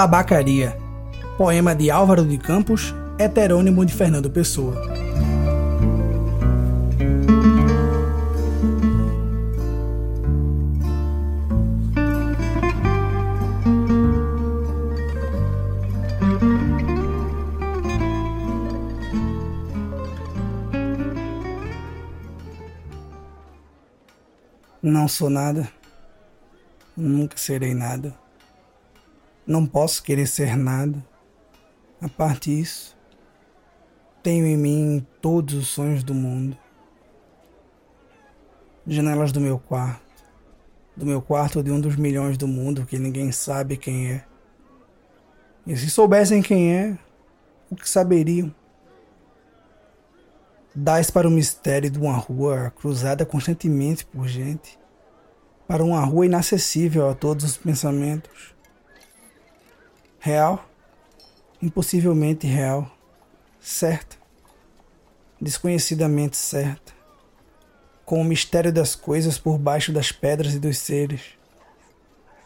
Tabacaria. Poema de Álvaro de Campos, heterônimo de Fernando Pessoa. Não sou nada. Nunca serei nada. Não posso querer ser nada. A parte disso, tenho em mim todos os sonhos do mundo. Janelas do meu quarto, do meu quarto de um dos milhões do mundo que ninguém sabe quem é. E se soubessem quem é, o que saberiam? Dás para o mistério de uma rua cruzada constantemente por gente, para uma rua inacessível a todos os pensamentos. Real, impossivelmente real, certa, desconhecidamente certa, com o mistério das coisas por baixo das pedras e dos seres,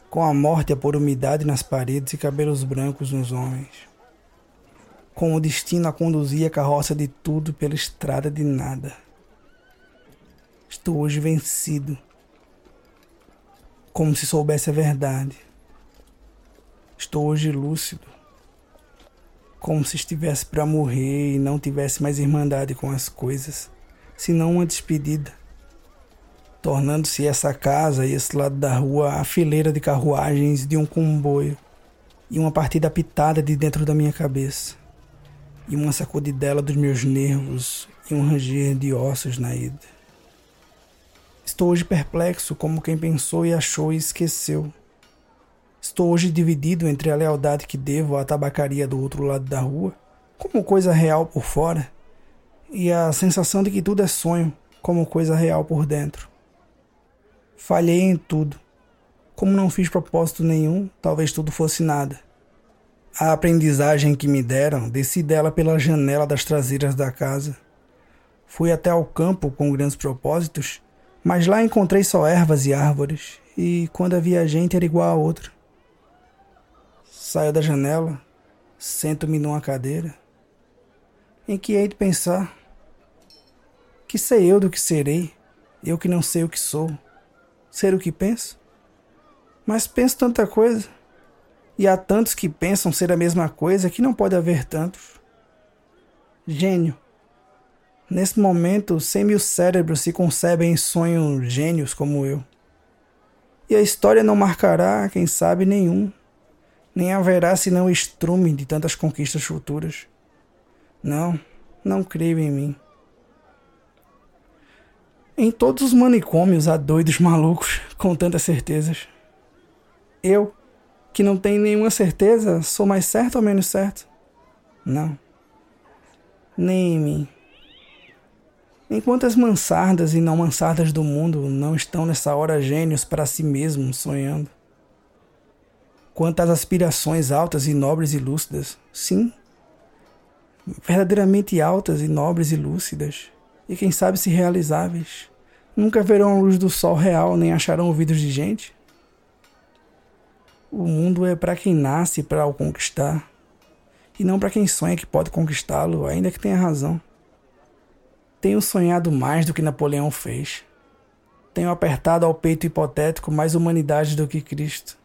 com a morte a pôr umidade nas paredes e cabelos brancos nos homens. Com o destino a conduzir a carroça de tudo pela estrada de nada. Estou hoje vencido, como se soubesse a verdade. Estou hoje lúcido, como se estivesse para morrer e não tivesse mais irmandade com as coisas, senão uma despedida, tornando-se essa casa e esse lado da rua a fileira de carruagens de um comboio e uma partida pitada de dentro da minha cabeça e uma sacudidela dos meus nervos e um ranger de ossos na ida. Estou hoje perplexo como quem pensou e achou e esqueceu. Estou hoje dividido entre a lealdade que devo à tabacaria do outro lado da rua, como coisa real por fora, e a sensação de que tudo é sonho, como coisa real por dentro. Falhei em tudo. Como não fiz propósito nenhum, talvez tudo fosse nada. A aprendizagem que me deram, desci dela pela janela das traseiras da casa. Fui até ao campo com grandes propósitos, mas lá encontrei só ervas e árvores, e quando havia gente era igual a outra. Saio da janela, sento-me numa cadeira. Em que hei de pensar? Que sei eu do que serei, eu que não sei o que sou, ser o que penso? Mas penso tanta coisa. E há tantos que pensam ser a mesma coisa que não pode haver tantos. Gênio. Nesse momento, cem mil cérebros se concebem em sonhos gênios como eu. E a história não marcará, quem sabe, nenhum. Nem haverá senão estrume de tantas conquistas futuras. Não, não creio em mim. Em todos os manicômios há doidos malucos com tantas certezas. Eu, que não tem nenhuma certeza, sou mais certo ou menos certo? Não. Nem em mim. Enquanto as mansardas e não mansardas do mundo não estão nessa hora gênios para si mesmos sonhando. Quantas aspirações altas e nobres e lúcidas, sim, verdadeiramente altas e nobres e lúcidas, e quem sabe se realizáveis, nunca verão a luz do sol real nem acharão ouvidos de gente? O mundo é para quem nasce para o conquistar e não para quem sonha que pode conquistá-lo, ainda que tenha razão. Tenho sonhado mais do que Napoleão fez. Tenho apertado ao peito hipotético mais humanidade do que Cristo.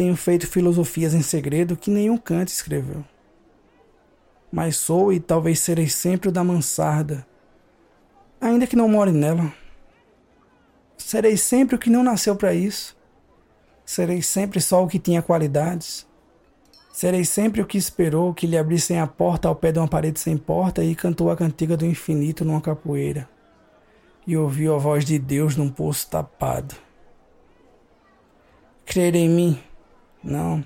Tenho feito filosofias em segredo que nenhum Kant escreveu. Mas sou e talvez serei sempre o da mansarda, ainda que não more nela. Serei sempre o que não nasceu para isso Serei sempre só o que tinha qualidades. Serei sempre o que esperou que lhe abrissem a porta ao pé de uma parede sem porta e cantou a cantiga do infinito numa capoeira. E ouviu a voz de Deus num poço tapado. Crer em mim? Não,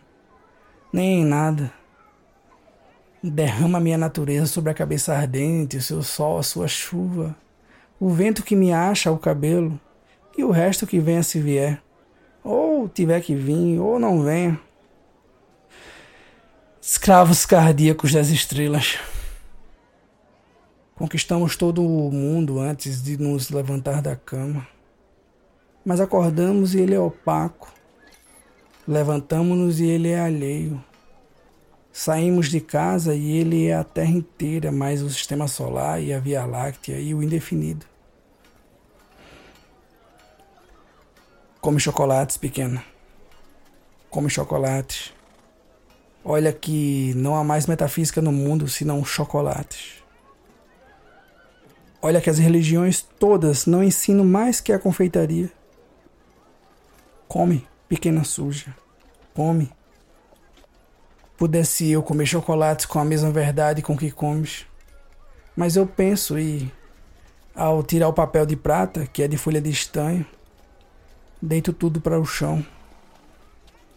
nem em nada. Derrama minha natureza sobre a cabeça ardente, o seu sol, a sua chuva, o vento que me acha o cabelo e o resto que venha se vier. Ou tiver que vir, ou não venha. Escravos cardíacos das estrelas. Conquistamos todo o mundo antes de nos levantar da cama. Mas acordamos e ele é opaco. Levantamos-nos e ele é alheio. Saímos de casa e ele é a Terra inteira, mais o sistema solar e a Via Láctea e o indefinido. Come chocolates, pequena. Come chocolates. Olha que não há mais metafísica no mundo senão chocolates. Olha que as religiões todas não ensinam mais que a confeitaria. Come, pequena suja. Come. Pudesse eu comer chocolates com a mesma verdade com que comes. Mas eu penso e, ao tirar o papel de prata, que é de folha de estanho, deito tudo para o chão.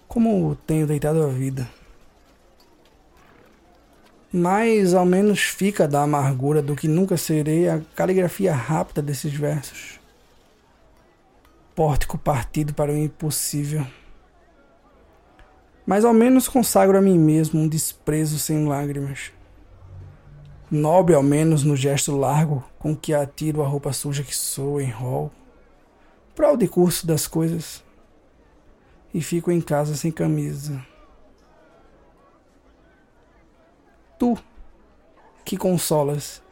Como tenho deitado a vida. Mas ao menos fica da amargura do que nunca serei a caligrafia rápida desses versos. Pórtico partido para o impossível. Mas ao menos consagro a mim mesmo um desprezo sem lágrimas. Nobre ao menos no gesto largo com que atiro a roupa suja que sou em rol prol de curso das coisas e fico em casa sem camisa. Tu, que consolas,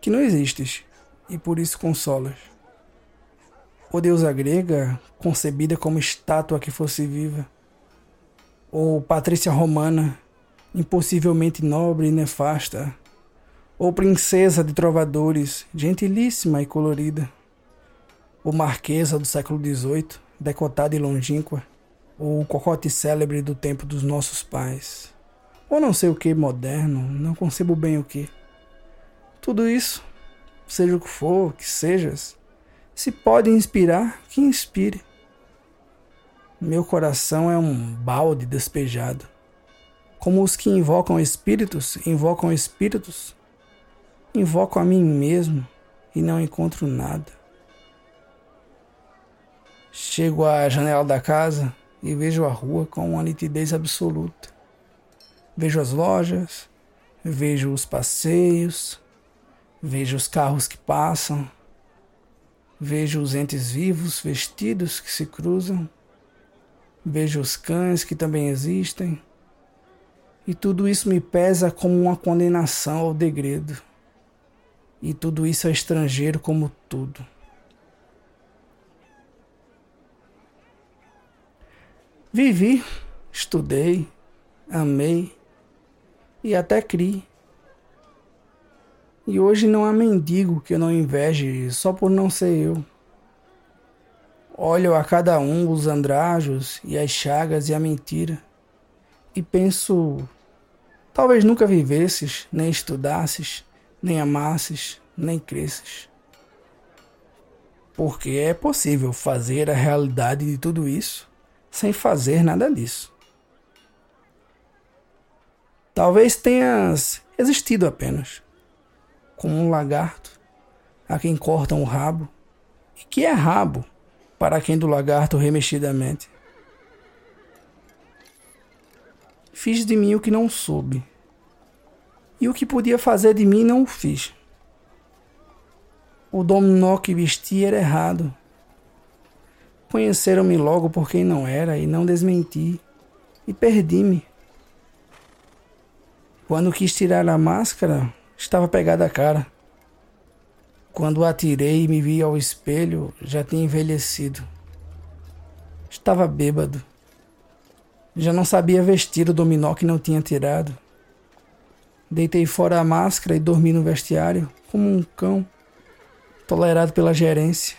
que não existes e por isso consolas. Ou deusa grega, concebida como estátua que fosse viva, ou patrícia romana, impossivelmente nobre e nefasta, ou princesa de trovadores, gentilíssima e colorida. O Marquesa do século XVIII, decotada e longínqua, o cocote célebre do tempo dos nossos pais, ou não sei o que moderno, não concebo bem o que. Tudo isso, seja o que for, que sejas, se pode inspirar, que inspire. Meu coração é um balde despejado. Como os que invocam espíritos, invocam espíritos, invoco a mim mesmo e não encontro nada. Chego à janela da casa e vejo a rua com uma nitidez absoluta. Vejo as lojas, vejo os passeios, vejo os carros que passam, vejo os entes vivos vestidos que se cruzam, vejo os cães que também existem, e tudo isso me pesa como uma condenação ao degredo, e tudo isso é estrangeiro como tudo. Vivi, estudei, amei e até criei. E hoje não há mendigo que eu não inveje só por não ser eu. Olho a cada um os andrajos e as chagas e a mentira e penso: talvez nunca vivesses, nem estudasses, nem amasses, nem cresces. Porque é possível fazer a realidade de tudo isso sem fazer nada disso. Talvez tenhas existido apenas, como um lagarto a quem cortam o rabo, e que é rabo para quem do lagarto remexidamente. Fiz de mim o que não soube, e o que podia fazer de mim não o fiz. O dominó que vesti era errado, Conheceram-me logo por quem não era e não desmenti, e perdi-me. Quando quis tirar a máscara, estava pegada a cara. Quando atirei e me vi ao espelho, já tinha envelhecido. Estava bêbado. Já não sabia vestir o dominó que não tinha tirado. Deitei fora a máscara e dormi no vestiário, como um cão, tolerado pela gerência,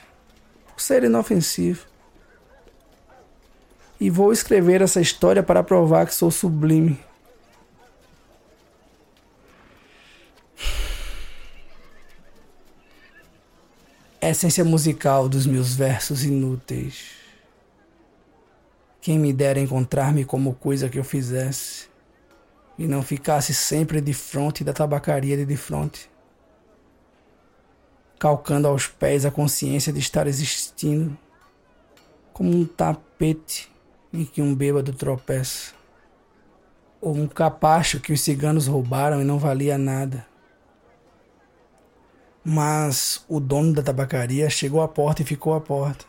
por ser inofensivo e vou escrever essa história para provar que sou sublime. Essência musical dos meus versos inúteis. Quem me dera encontrar-me como coisa que eu fizesse e não ficasse sempre de fronte da tabacaria de defronte, calcando aos pés a consciência de estar existindo como um tapete em que um bêbado tropeça, ou um capacho que os ciganos roubaram e não valia nada. Mas o dono da tabacaria chegou à porta e ficou à porta.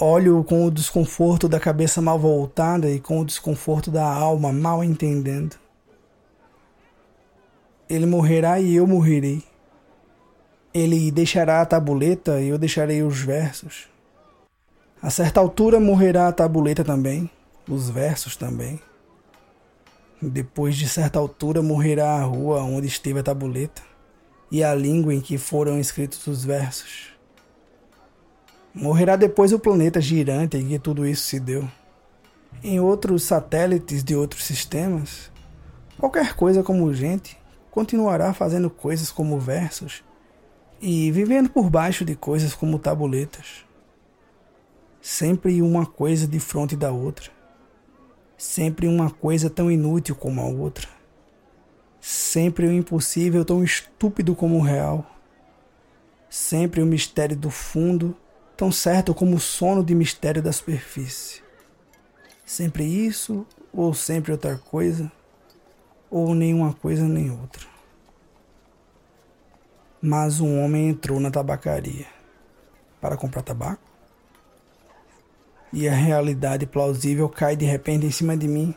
Olho com o desconforto da cabeça mal voltada e com o desconforto da alma mal entendendo. Ele morrerá e eu morrerei. Ele deixará a tabuleta e eu deixarei os versos. A certa altura morrerá a tabuleta também, os versos também. Depois de certa altura morrerá a rua onde esteve a tabuleta e a língua em que foram escritos os versos. Morrerá depois o planeta girante em que tudo isso se deu. Em outros satélites de outros sistemas, qualquer coisa como gente continuará fazendo coisas como versos e vivendo por baixo de coisas como tabuletas. Sempre uma coisa de fronte da outra. Sempre uma coisa tão inútil como a outra. Sempre o impossível tão estúpido como o real. Sempre o mistério do fundo tão certo como o sono de mistério da superfície. Sempre isso, ou sempre outra coisa, ou nenhuma coisa nem outra. Mas um homem entrou na tabacaria para comprar tabaco e a realidade plausível cai de repente em cima de mim.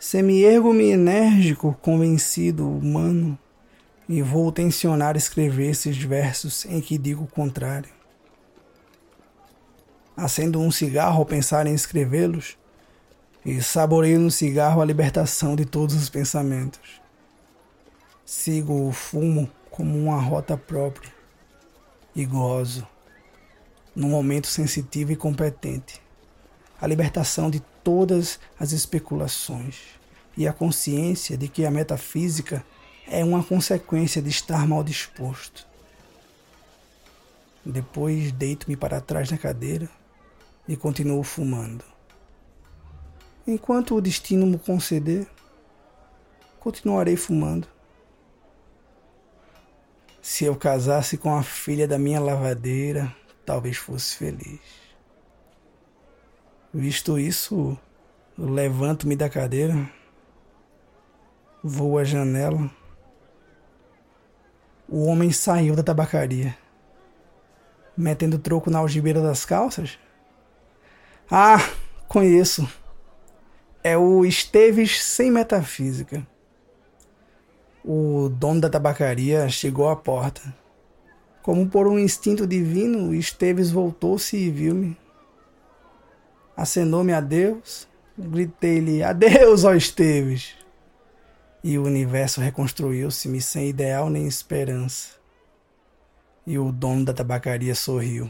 Semi-ergo-me enérgico, convencido, humano, e vou tensionar escrever esses versos em que digo o contrário. Acendo um cigarro ao pensar em escrevê-los e saboreio no cigarro a libertação de todos os pensamentos. Sigo o fumo como uma rota própria e gozo, num momento sensitivo e competente, a libertação de todas as especulações e a consciência de que a metafísica é uma consequência de estar mal disposto. Depois deito-me para trás na cadeira e continuo fumando. Enquanto o destino me conceder, continuarei fumando. Se eu casasse com a filha da minha lavadeira, talvez fosse feliz. Visto isso, levanto-me da cadeira, vou à janela. O homem saiu da tabacaria, metendo troco na algibeira das calças ah, conheço. É o Esteves sem metafísica. O dono da tabacaria chegou à porta. Como por um instinto divino, Esteves voltou-se e viu-me. Acenou-me adeus. Gritei-lhe: Adeus, ó Esteves! E o universo reconstruiu-se-me sem ideal nem esperança. E o dono da tabacaria sorriu.